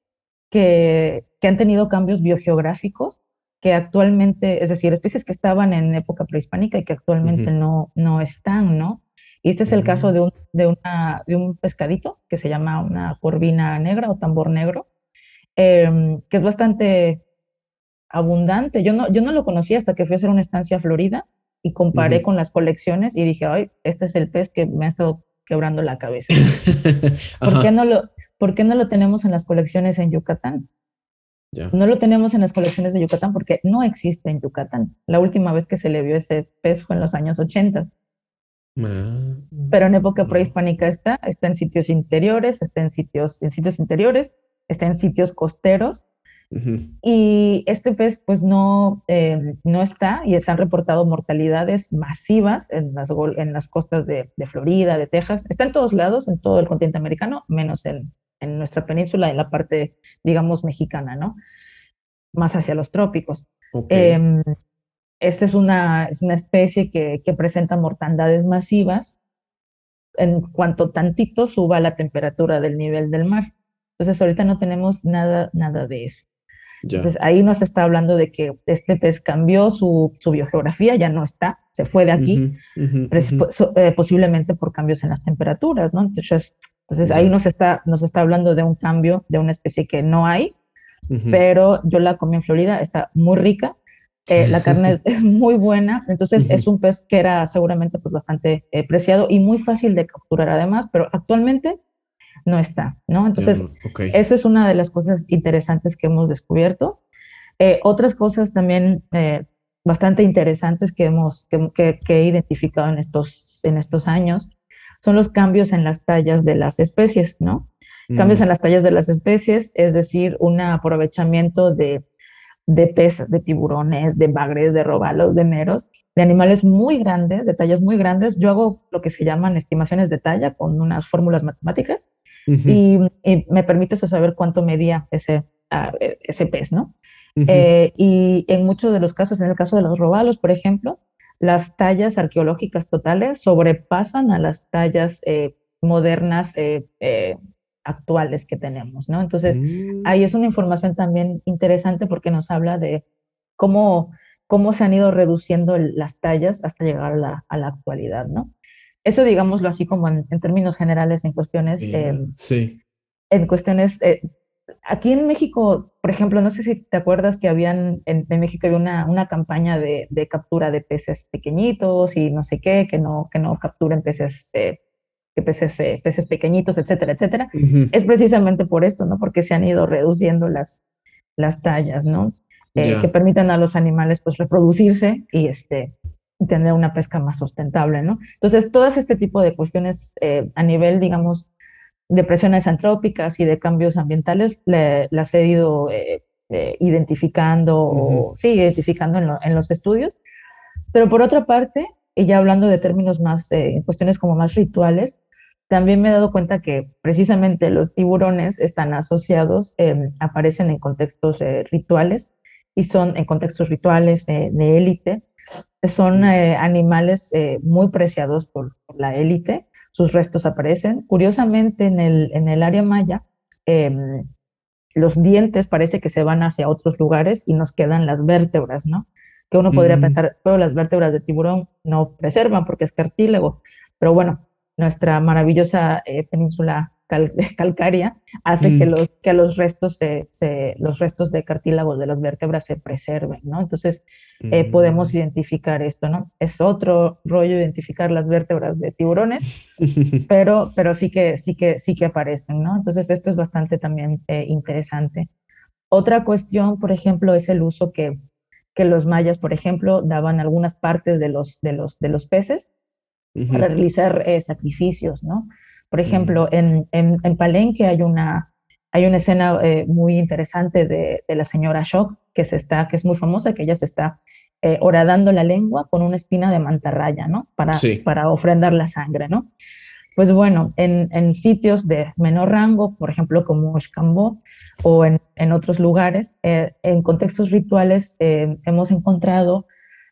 que, que han tenido cambios biogeográficos que actualmente, es decir, especies que estaban en época prehispánica y que actualmente no, no están, ¿no? Y este es el caso de un, de, una, de un pescadito que se llama una corvina negra o tambor negro, em, que es bastante abundante. Yo no, yo no lo conocía hasta que fui a hacer una estancia a Florida y comparé con las colecciones y dije, ay, este es el pez que me ha estado quebrando la cabeza. ¿Por, qué no lo, ¿Por qué no lo tenemos en las colecciones en Yucatán? No lo tenemos en las colecciones de Yucatán porque no existe en Yucatán. La última vez que se le vio ese pez fue en los años 80. Ah. Pero en época prehispánica está, está en sitios interiores, está en sitios, en sitios interiores, está en sitios costeros. Y este pez pues no, eh, no está y se han reportado mortalidades masivas en las, en las costas de, de, Florida, de Texas. Está en todos lados, en todo el continente americano, menos en, en nuestra península, en la parte, digamos, mexicana, ¿no? Más hacia los trópicos. Em, esta es una, es una especie que, que, presenta mortandades masivas en cuanto tantito suba la temperatura del nivel del mar. Entonces, ahorita no tenemos nada, nada de eso. Entonces, ahí nos está hablando de que este pez cambió su, su biogeografía, ya no está, se fue de aquí, eh, posiblemente por cambios en las temperaturas, ¿no? Entonces, entonces ahí nos está, nos está hablando de un cambio de una especie que no hay, pero yo la comí en Florida, está muy rica, eh, la carne es, muy buena, entonces es un pez que era seguramente pues bastante eh, preciado y muy fácil de capturar además, pero actualmente no está, ¿no? Entonces, eso es una de las cosas interesantes que hemos descubierto. Eh, otras cosas también bastante interesantes que hemos, que, que, he identificado en estos, en estos años son los cambios en las tallas de las especies, ¿no? Cambios mm. en las tallas de las especies, es decir, un aprovechamiento de, de pez, de tiburones, de bagres, de robalos, de meros, de animales muy grandes, de tallas muy grandes. Yo hago lo que se llaman estimaciones de talla con unas fórmulas matemáticas y, me permite saber cuánto medía ese, ese pez, ¿no? Eh, y en muchos de los casos, en el caso de los robalos, por ejemplo, las tallas arqueológicas totales sobrepasan a las tallas eh, modernas eh, actuales que tenemos, ¿no? Entonces, mm. ahí es una información también interesante porque nos habla de cómo, cómo se han ido reduciendo las tallas hasta llegar a la, a la actualidad, ¿no? Eso, digámoslo así como en, términos generales, en cuestiones, sí. en cuestiones aquí en México, por ejemplo, no sé si te acuerdas que habían, en, México había una, una campaña de, de, captura de peces pequeñitos y no sé qué, que no, que no capturen peces, eh, peces, eh, peces pequeñitos, etcétera, etcétera. Es precisamente por esto, ¿no? Porque se han ido reduciendo las, las tallas, ¿no? Eh, que permitan a los animales, pues, reproducirse y, este, tener una pesca más sustentable, ¿no? Entonces, todas este tipo de cuestiones a nivel, digamos, de presiones antrópicas y de cambios ambientales las he ido eh, eh, identificando, o, sí, identificando en, los estudios. Pero por otra parte, y ya hablando de términos más, eh, cuestiones como más rituales, también me he dado cuenta que precisamente los tiburones están asociados, em, aparecen en contextos rituales y son en contextos rituales de élite, son animales muy preciados por la élite sus restos aparecen. Curiosamente, en el, en el área maya, em, los dientes parece que se van hacia otros lugares y nos quedan las vértebras, ¿no? Que uno podría pensar, pero las vértebras de tiburón no preservan porque es cartílago. Pero bueno, nuestra maravillosa eh, península calcárea hace que, mm. los, que los, restos se, los restos de cartílago de las vértebras se preserven, ¿no? Entonces eh, podemos mm. identificar esto, ¿no? Es otro rollo identificar las vértebras de tiburones, pero, pero sí, que, sí, que, sí que aparecen, ¿no? Entonces esto es bastante también eh, interesante. Otra cuestión, por ejemplo, es el uso que, que los mayas, por ejemplo, daban algunas partes de los, de los, de los peces para realizar eh, sacrificios, ¿no? Por ejemplo, en, en, Palenque hay una, hay una escena eh, muy interesante de, de, la señora Shock, que, se está, que es muy famosa, que ella se está eh, horadando la lengua con una espina de mantarraya, ¿no? Para, para ofrendar la sangre, ¿no? Pues bueno, en, en, sitios de menor rango, por ejemplo, como Xcambó o en, en otros lugares, eh, en contextos rituales hemos encontrado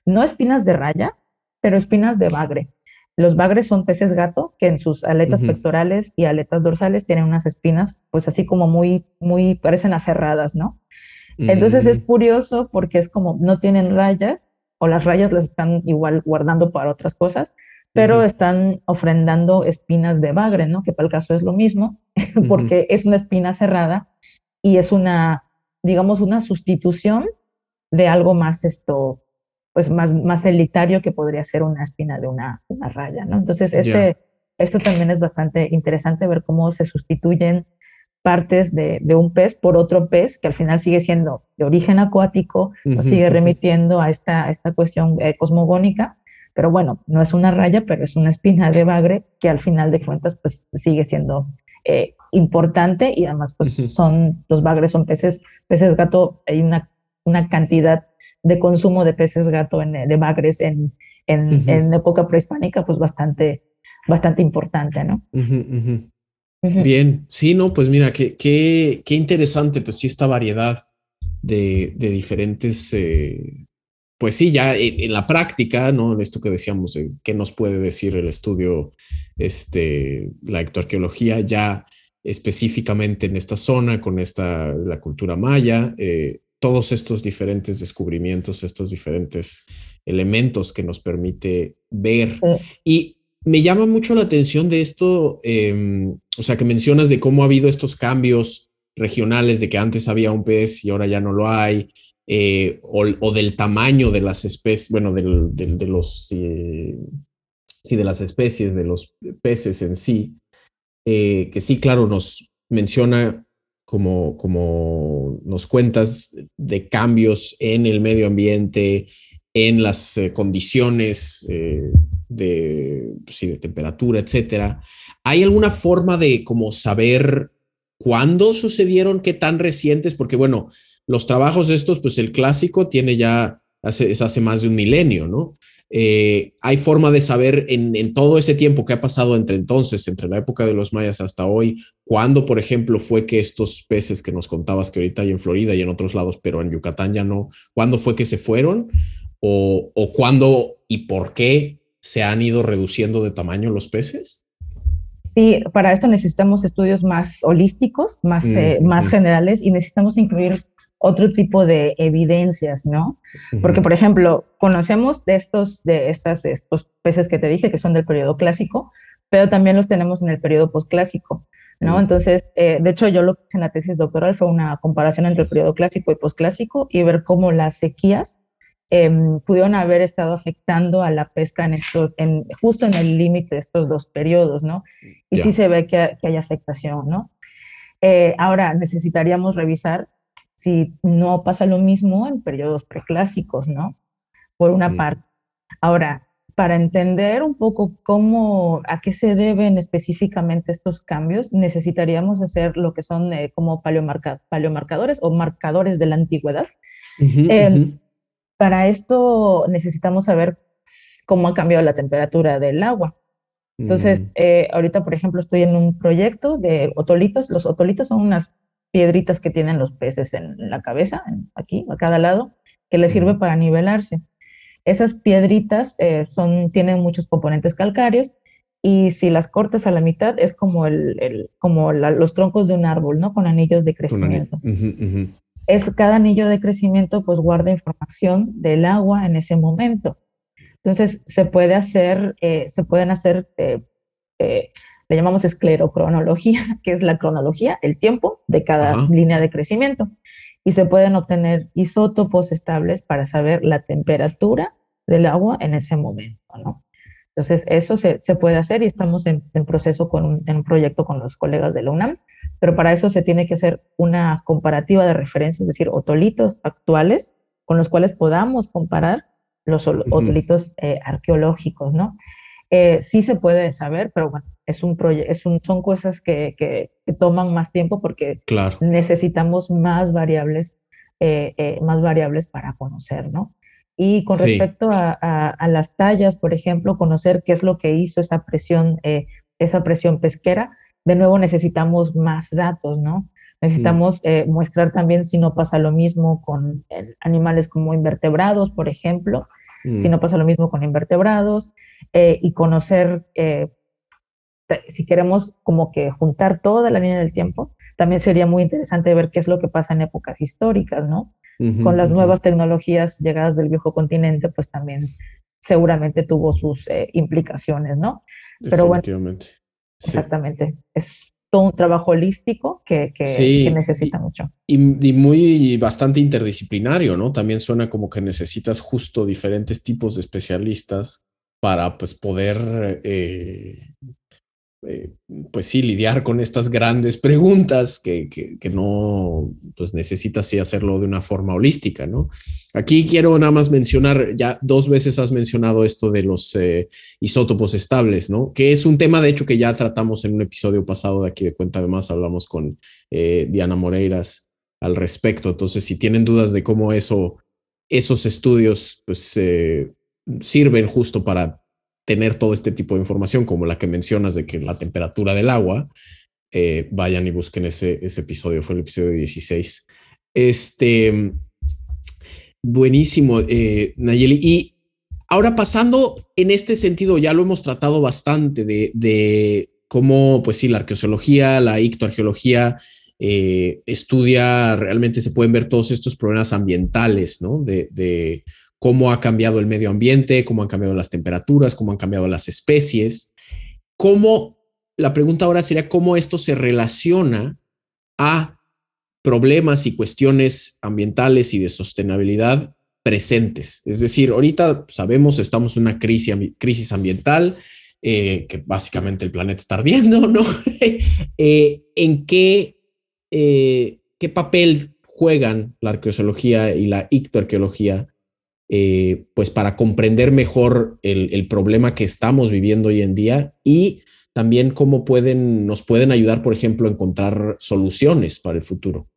no espinas de raya, pero espinas de bagre. Los bagres son peces gato que en sus aletas pectorales y aletas dorsales tienen unas espinas, pues así como muy, muy, parecen aserradas, ¿no? Entonces es mm. curioso porque es como no tienen rayas o las rayas las están igual guardando para otras cosas, pero están ofrendando espinas de bagre, ¿no? Que para el caso es lo mismo, porque es una espina cerrada y es una, digamos, una sustitución de algo más esto, pues más, más elitario que podría ser una espina de una, una raya, ¿no? Entonces, este, esto también es bastante interesante ver cómo se sustituyen partes de, de, un pez por otro pez que al final sigue siendo de origen acuático, sigue remitiendo a esta, esta cuestión eh, cosmogónica, pero bueno, no es una raya, pero es una espina de bagre que al final de cuentas pues sigue siendo eh, importante y además pues son, los bagres son peces, peces gato, hay una, una cantidad de consumo de peces gato, en, de bagres en, en, en época prehispánica, pues bastante, bastante importante, ¿no? Bien, sí, no, pues mira, qué, qué, qué interesante, pues sí, esta variedad de, de diferentes, eh, pues sí, ya en, la práctica, ¿no? En esto que decíamos, qué nos puede decir el estudio, este, la ectoarqueología, ya específicamente en esta zona, con esta, la cultura maya, eh, todos estos diferentes descubrimientos, estos diferentes elementos que nos permite ver. Y me llama mucho la atención de esto, em, o sea, que mencionas de cómo ha habido estos cambios regionales, de que antes había un pez y ahora ya no lo hay, eh, o, del tamaño de las especies, bueno, del, de los, eh, sí, de las especies, de los peces en sí, eh, que sí, claro, nos menciona como, como nos cuentas de cambios en el medio ambiente, en las condiciones de, pues de temperatura, etcétera. ¿Hay alguna forma de como saber cuándo sucedieron, qué tan recientes? Porque bueno, los trabajos estos, pues el clásico tiene ya, hace, es hace más de un milenio, ¿no? Eh, hay forma de saber en, todo ese tiempo que ha pasado entre entonces, entre la época de los mayas hasta hoy, cuándo, por ejemplo, fue que estos peces que nos contabas que ahorita hay en Florida y en otros lados, pero en Yucatán ya no, cuándo fue que se fueron o, o cuándo y por qué se han ido reduciendo de tamaño los peces? Sí, para esto necesitamos estudios más holísticos, más, mm, eh, más generales y necesitamos incluir otro tipo de evidencias, ¿no? Porque, por ejemplo, conocemos de estos, de estas, estos peces que te dije que son del periodo clásico, pero también los tenemos en el periodo posclásico, ¿no? Entonces, eh, de hecho, yo lo que hice en la tesis doctoral fue una comparación entre el periodo clásico y posclásico y ver cómo las sequías em, pudieron haber estado afectando a la pesca en estos, en, justo en el límite de estos dos periodos, ¿no? Y sí se ve que, que hay afectación, ¿no? Eh, ahora necesitaríamos revisar si no pasa lo mismo en periodos preclásicos, ¿no? Por una parte. Ahora, para entender un poco cómo, a qué se deben específicamente estos cambios, necesitaríamos hacer lo que son eh, como paleomarcadores o marcadores de la antigüedad. Em, para esto necesitamos saber cómo ha cambiado la temperatura del agua. Entonces, mm. eh, ahorita, por ejemplo, estoy en un proyecto de otolitos. Los otolitos son unas piedritas que tienen los peces en la cabeza, aquí, a cada lado, que les sirve para nivelarse. Esas piedritas eh, son, tienen muchos componentes calcáreos y si las cortas a la mitad es como, el, como los troncos de un árbol, ¿no? Con anillos de crecimiento. Es, cada anillo de crecimiento pues guarda información del agua en ese momento. Entonces se puede hacer, eh, se pueden hacer eh, le llamamos esclerocronología, que es la cronología, el tiempo de cada línea de crecimiento. Y se pueden obtener isótopos estables para saber la temperatura del agua en ese momento, ¿no? Entonces, eso se, se puede hacer y estamos en, proceso con un, en un proyecto con los colegas de la UNAM, pero para eso se tiene que hacer una comparativa de referencias, es decir, otolitos actuales con los cuales podamos comparar los otolitos eh, arqueológicos, ¿no? Eh, sí se puede saber, pero bueno, es un es un, son cosas que, que, toman más tiempo porque necesitamos más variables, eh, eh, más variables para conocer, ¿no? Y con respecto a, a, las tallas, por ejemplo, conocer qué es lo que hizo esa presión, esa presión pesquera, de nuevo necesitamos más datos, ¿no? Necesitamos mm. mostrar también si no pasa lo mismo con animales como invertebrados, por ejemplo, si mm. no pasa lo mismo con invertebrados, eh, y conocer, eh, si queremos como que juntar toda la línea del tiempo, también sería muy interesante ver qué es lo que pasa en épocas históricas, ¿no? Con las nuevas tecnologías llegadas del viejo continente, pues también seguramente tuvo sus eh, implicaciones, ¿no? Pero bueno, exactamente. Es todo un trabajo holístico que, que, necesita mucho. Y, muy bastante interdisciplinario, ¿no? También suena como que necesitas justo diferentes tipos de especialistas para pues poder eh, eh, pues sí, lidiar con estas grandes preguntas que, que, no, pues necesitas hacerlo de una forma holística, ¿no? Aquí quiero nada más mencionar, ya dos veces has mencionado esto de los eh, isótopos estables, ¿no? Que es un tema, de hecho, que ya tratamos en un episodio pasado de aquí de Cuenta de Más, hablamos con eh, Diana Moreiras al respecto. Entonces, si tienen dudas de cómo eso, esos estudios, pues sirven justo para tener todo este tipo de información, como la que mencionas de que la temperatura del agua, eh, vayan y busquen ese, ese episodio, fue el episodio 16. Este, buenísimo, eh, Nayeli. Y ahora pasando en este sentido, ya lo hemos tratado bastante de, de cómo, pues sí, la arqueología, la ictoarqueología, eh, estudia, realmente se pueden ver todos estos problemas ambientales, ¿no? De, cómo ha cambiado el medio ambiente, cómo han cambiado las temperaturas, cómo han cambiado las especies, cómo, la pregunta ahora sería cómo esto se relaciona a problemas y cuestiones ambientales y de sostenibilidad presentes. Es decir, ahorita sabemos, estamos en una crisis, crisis ambiental, eh, que básicamente el planeta está ardiendo, ¿no? Eh, ¿En qué, eh, qué papel juegan la arqueología y la ictoarqueología eh, pues para comprender mejor el, problema que estamos viviendo hoy en día y también cómo pueden, nos pueden ayudar, por ejemplo, a encontrar soluciones para el futuro.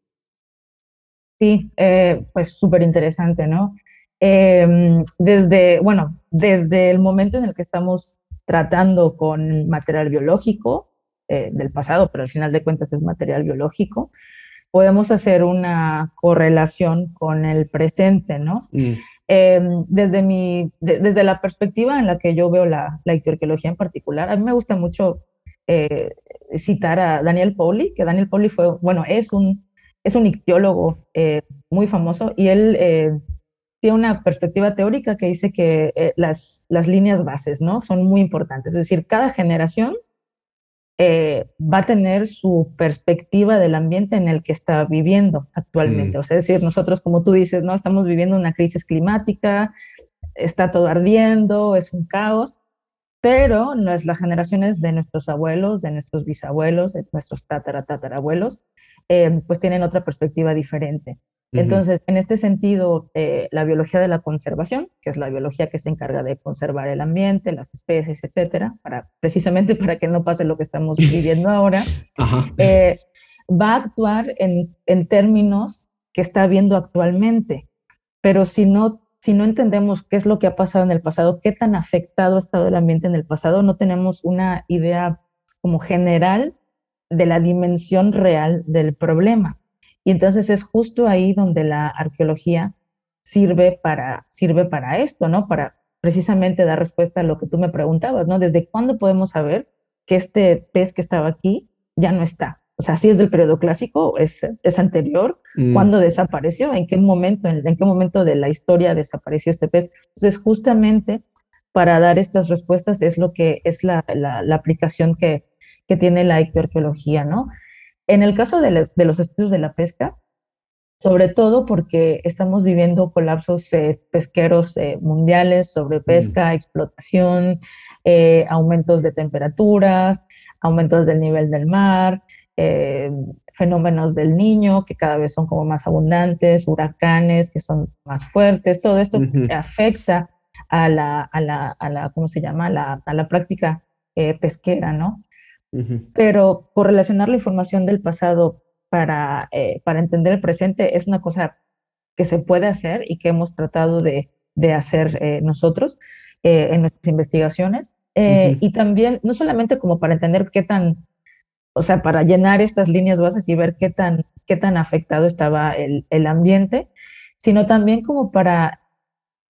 Sí, eh, pues súper interesante, ¿no? Em, desde, bueno, desde el momento en el que estamos tratando con material biológico eh, del pasado, pero al final de cuentas es material biológico, podemos hacer una correlación con el presente, ¿no? Mm. Em, desde, mi, desde la perspectiva en la que yo veo la, la ictiología en particular, a mí me gusta mucho eh, citar a Daniel Pauli, que Daniel Pauli fue, bueno, es un, es un ictiólogo eh, muy famoso y él eh, tiene una perspectiva teórica que dice que las, las líneas bases, ¿no? Son muy importantes, es decir, cada generación eh, va a tener su perspectiva del ambiente en el que está viviendo actualmente. Mm. O sea, es decir, nosotros, como tú dices, no estamos viviendo una crisis climática, está todo ardiendo, es un caos, pero las generaciones de nuestros abuelos, de nuestros bisabuelos, de nuestros tatara, tatarabuelos, eh, pues tienen otra perspectiva diferente. Entonces, en este sentido, eh, la biología de la conservación, que es la biología que se encarga de conservar el ambiente, las especies, etcétera, para, precisamente para que no pase lo que estamos viviendo ahora, eh, va a actuar en, en, términos que está viendo actualmente. Pero si no, si no entendemos qué es lo que ha pasado en el pasado, qué tan afectado ha estado el ambiente en el pasado, no tenemos una idea como general de la dimensión real del problema. Y entonces es justo ahí donde la arqueología sirve para, sirve para esto, ¿no? Para precisamente dar respuesta a lo que tú me preguntabas, ¿no? ¿Desde cuándo podemos saber que este pez que estaba aquí ya no está? O sea, si es del periodo clásico, es, es anterior, mm. ¿cuándo desapareció? ¿En qué momento, en, qué momento de la historia desapareció este pez? Entonces, justamente para dar estas respuestas es lo que es la, la, la aplicación que, que tiene la arqueología, ¿no? En el caso de, los estudios de la pesca, sobre todo porque estamos viviendo colapsos eh, pesqueros eh, mundiales sobre pesca, explotación, eh, aumentos de temperaturas, aumentos del nivel del mar, fenómenos del niño que cada vez son como más abundantes, huracanes que son más fuertes, todo esto afecta a la, a la, a la ¿cómo se llama? A la, a la práctica pesquera, ¿no? Pero correlacionar la información del pasado para, eh, para entender el presente es una cosa que se puede hacer y que hemos tratado de, de hacer eh, nosotros en nuestras investigaciones. Y también, no solamente como para entender qué tan, o sea, para llenar estas líneas bases y ver qué tan, qué tan afectado estaba el, el ambiente, sino también como para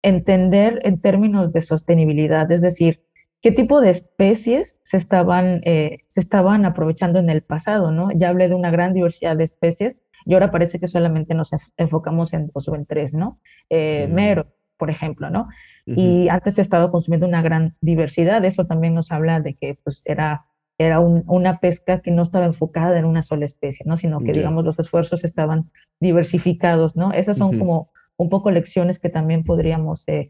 entender en términos de sostenibilidad, es decir, qué tipo de especies se estaban, eh, se estaban aprovechando en el pasado, ¿no? Ya hablé de una gran diversidad de especies y ahora parece que solamente nos enfocamos en dos o en tres, ¿no? Eh, Mero, por ejemplo, ¿no? Y antes se estaba consumiendo una gran diversidad, eso también nos habla de que pues era, era una pesca que no estaba enfocada en una sola especie, ¿no? Sino que, digamos, los esfuerzos estaban diversificados, ¿no? Esas son como un poco lecciones que también podríamos eh,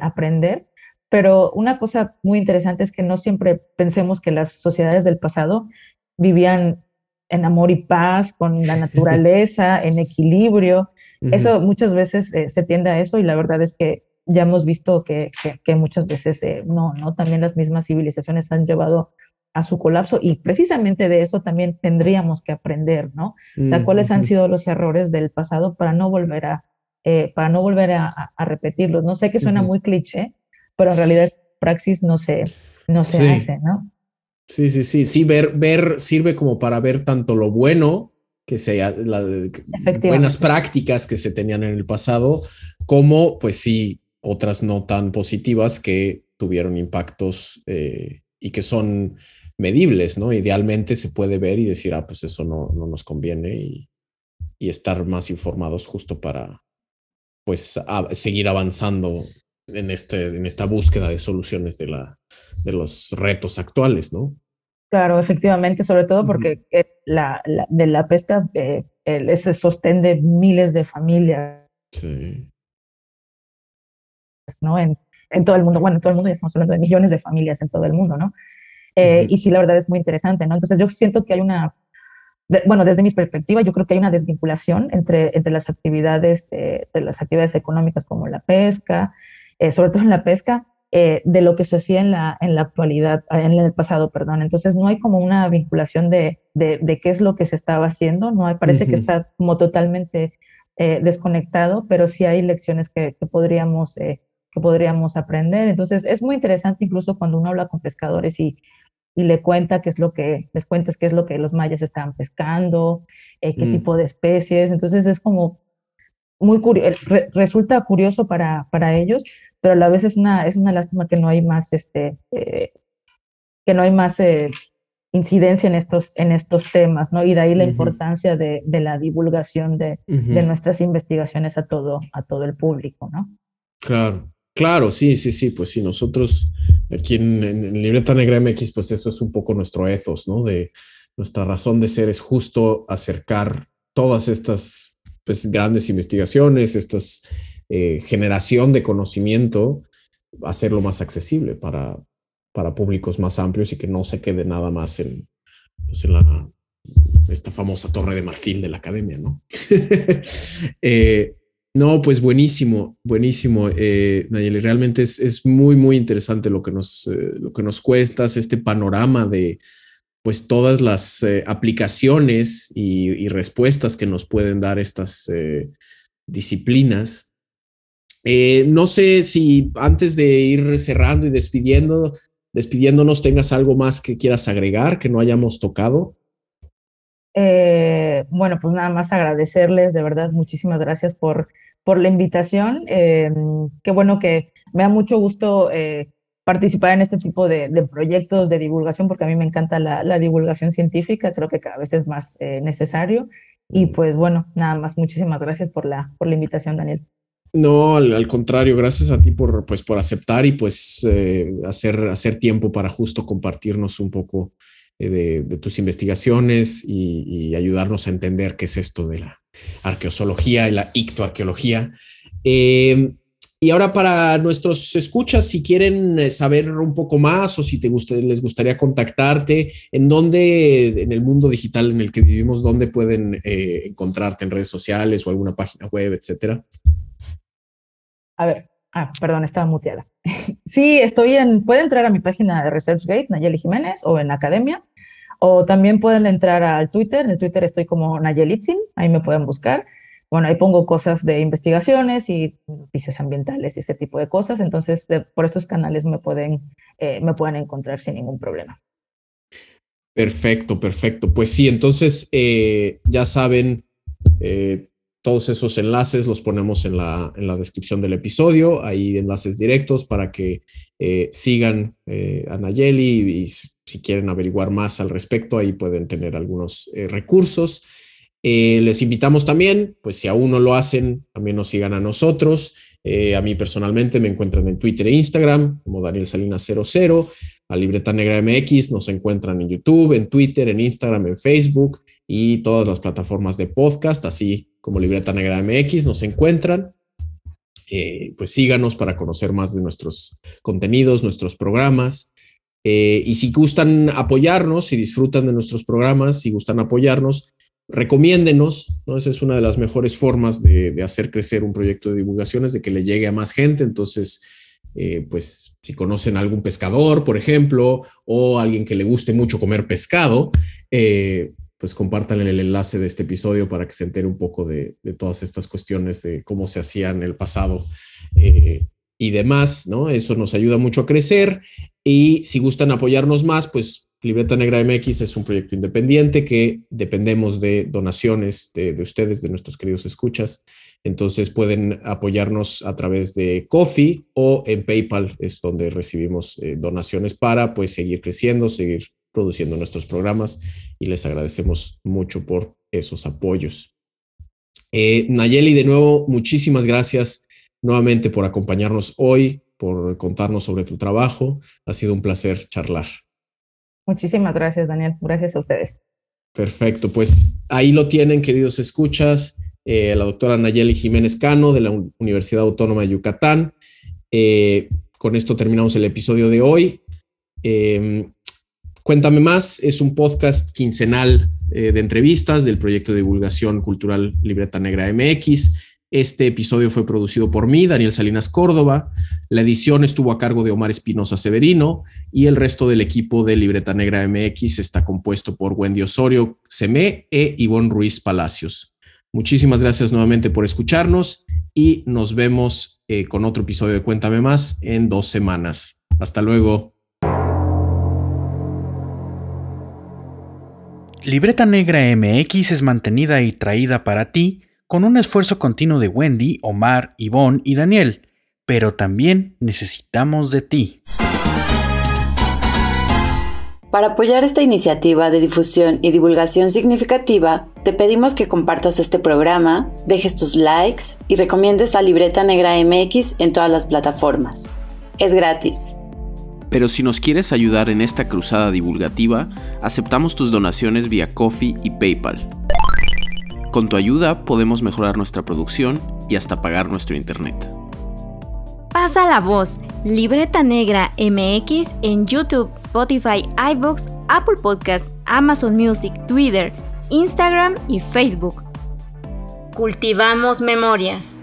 aprender. Pero una cosa muy interesante es que no siempre pensemos que las sociedades del pasado vivían en amor y paz, con la naturaleza, en equilibrio. Eso muchas veces eh, se tiende a eso y la verdad es que ya hemos visto que, que, muchas veces eh, no, no, también las mismas civilizaciones han llevado a su colapso y precisamente de eso también tendríamos que aprender, ¿no? O sea, cuáles han sido los errores del pasado para no volver a, eh, para no volver a, a, repetirlos. No sé que suena muy cliché, pero en realidad praxis no se, no se hace, ¿no? Sí, sí, sí, sí, ver, ver sirve como para ver tanto lo bueno que sea las buenas prácticas que se tenían en el pasado, como pues sí, otras no tan positivas que tuvieron impactos eh, y que son medibles, ¿no? Idealmente se puede ver y decir, ah, pues eso no, no nos conviene y, y, estar más informados justo para, pues, seguir avanzando en, este, en esta búsqueda de soluciones de, la, de los retos actuales, ¿no? Claro, efectivamente, sobre todo porque eh, la, de la pesca eh, se sostén de miles de familias. Sí. ¿no? En, en, todo el mundo, bueno, en todo el mundo ya estamos hablando de millones de familias en todo el mundo, ¿no? Eh, y sí, la verdad es muy interesante, ¿no? Entonces yo siento que hay una, bueno, desde mi perspectiva, yo creo que hay una desvinculación entre, entre las actividades, de las actividades económicas como la pesca, eh, sobre todo en la pesca, eh, de lo que se hacía en la, en la actualidad, ah, en el pasado, perdón. Entonces no hay como una vinculación de, de, qué es lo que se estaba haciendo, no hay, parece que está como totalmente eh, desconectado, pero sí hay lecciones que, que podríamos, que podríamos aprender. Entonces es muy interesante incluso cuando uno habla con pescadores y, y le cuenta qué es lo que, les cuentas qué es lo que los mayas estaban pescando, qué mm. tipo de especies. Entonces es como muy curioso, resulta curioso para, para ellos, pero a la vez es una, es una lástima que no hay más, este, eh, que no hay más eh, incidencia en estos, en estos temas, ¿no? Y de ahí la importancia de, de, la divulgación de, de, nuestras investigaciones a todo, a todo el público, ¿no? Claro, claro, sí, sí, sí, pues sí, nosotros aquí en, en, Libreta Negra MX, pues eso es un poco nuestro ethos, ¿no? De nuestra razón de ser es justo acercar todas estas pues, grandes investigaciones, estas eh, generación de conocimiento, hacerlo más accesible para, para públicos más amplios y que no se quede nada más en, pues esta famosa torre de marfil de la academia, ¿no? eh, no, pues buenísimo, buenísimo, eh, Nayeli. Realmente es, es, muy, muy interesante lo que nos, eh, lo que nos cuestas, este panorama de pues todas las eh, aplicaciones y, respuestas que nos pueden dar estas disciplinas. Eh, no sé si antes de ir cerrando y despidiendo, despidiéndonos, tengas algo más que quieras agregar que no hayamos tocado. Eh, bueno, pues nada más agradecerles, de verdad, muchísimas gracias por, por la invitación. Eh, qué bueno que me da mucho gusto participar en este tipo de, proyectos de divulgación, porque a mí me encanta la, la divulgación científica, creo que cada vez es más necesario. Y pues bueno, nada más, muchísimas gracias por la, por la invitación, Daniel. No, al, contrario, gracias a ti por, pues, por aceptar y pues eh, hacer, hacer tiempo para justo compartirnos un poco eh, de, tus investigaciones y, ayudarnos a entender qué es esto de la arqueología y la ictoarqueología. Eh, y ahora para nuestros escuchas, si quieren saber un poco más o si te les gustaría contactarte, ¿en dónde, en el mundo digital en el que vivimos, dónde pueden encontrarte en redes sociales o alguna página web, etcétera? A ver, Ah, perdón, estaba muteada. sí, estoy en, puede entrar a mi página de ResearchGate, Nayeli Jiménez, o en Academia, o también pueden entrar al Twitter, en el Twitter estoy como Nayelitzin, ahí me pueden buscar. Bueno, ahí pongo cosas de investigaciones y noticias ambientales y este tipo de cosas, entonces por estos canales me pueden, eh, me pueden encontrar sin ningún problema. Perfecto, perfecto. Pues sí, entonces eh, ya saben, eh, todos esos enlaces los ponemos en la, en la, descripción del episodio, hay enlaces directos para que eh, sigan a Nayeli y, si quieren averiguar más al respecto, ahí pueden tener algunos recursos. les invitamos también, pues si aún no lo hacen, también nos sigan a nosotros. a mí personalmente me encuentran en Twitter e Instagram como Daniel Salinas 00 a Libreta Negra MX. Nos encuentran en YouTube, en Twitter, en Instagram, en Facebook y todas las plataformas de podcast, así como Libreta Negra MX, nos encuentran. Eh, pues síganos para conocer más de nuestros contenidos, nuestros programas. Eh, y si gustan apoyarnos, si disfrutan de nuestros programas, si gustan apoyarnos, recomiéndenos, ¿no? Esa es una de las mejores formas de, hacer crecer un proyecto de divulgaciones, de que le llegue a más gente. Entonces, eh, pues si conocen a algún pescador, por ejemplo, o alguien que le guste mucho comer pescado, eh, pues compartan el enlace de este episodio para que se entere un poco de, todas estas cuestiones de cómo se hacían en el pasado eh, y demás, ¿no? Eso nos ayuda mucho a crecer y si gustan apoyarnos más, pues Libreta Negra MX es un proyecto independiente que dependemos de donaciones de, ustedes, de nuestros queridos escuchas. Entonces pueden apoyarnos a través de Coffee o en PayPal es donde recibimos eh, donaciones para pues seguir creciendo, seguir produciendo nuestros programas y les agradecemos mucho por esos apoyos. Eh, Nayeli, de nuevo, muchísimas gracias nuevamente por acompañarnos hoy, por contarnos sobre tu trabajo. Ha sido un placer charlar. Muchísimas gracias, Daniel. Gracias a ustedes. Perfecto, pues ahí lo tienen, queridos escuchas, eh, la doctora Nayeli Jiménez Cano de la Universidad Autónoma de Yucatán. Eh, con esto terminamos el episodio de hoy. Cuéntame más, es un podcast quincenal eh, de entrevistas del proyecto de divulgación cultural Libreta Negra MX. Este episodio fue producido por mí, Daniel Salinas Córdoba. La edición estuvo a cargo de Omar Espinosa Severino y el resto del equipo de Libreta Negra MX está compuesto por Wendy Osorio Semé e Ivonne Ruiz Palacios. Muchísimas gracias nuevamente por escucharnos y nos vemos eh, con otro episodio de Cuéntame Más en dos semanas. Hasta luego. Libreta Negra MX es mantenida y traída para ti con un esfuerzo continuo de Wendy, Omar, Yvonne y Daniel, pero también necesitamos de ti. Para apoyar esta iniciativa de difusión y divulgación significativa, te pedimos que compartas este programa, dejes tus likes y recomiendes a Libreta Negra MX en todas las plataformas. Es gratis. Pero si nos quieres ayudar en esta cruzada divulgativa, aceptamos tus donaciones vía Coffee y PayPal. Con tu ayuda podemos mejorar nuestra producción y hasta pagar nuestro internet. Pasa la voz, Libreta Negra MX en YouTube, Spotify, iBox, Apple Podcasts, Amazon Music, Twitter, Instagram y Facebook. Cultivamos memorias.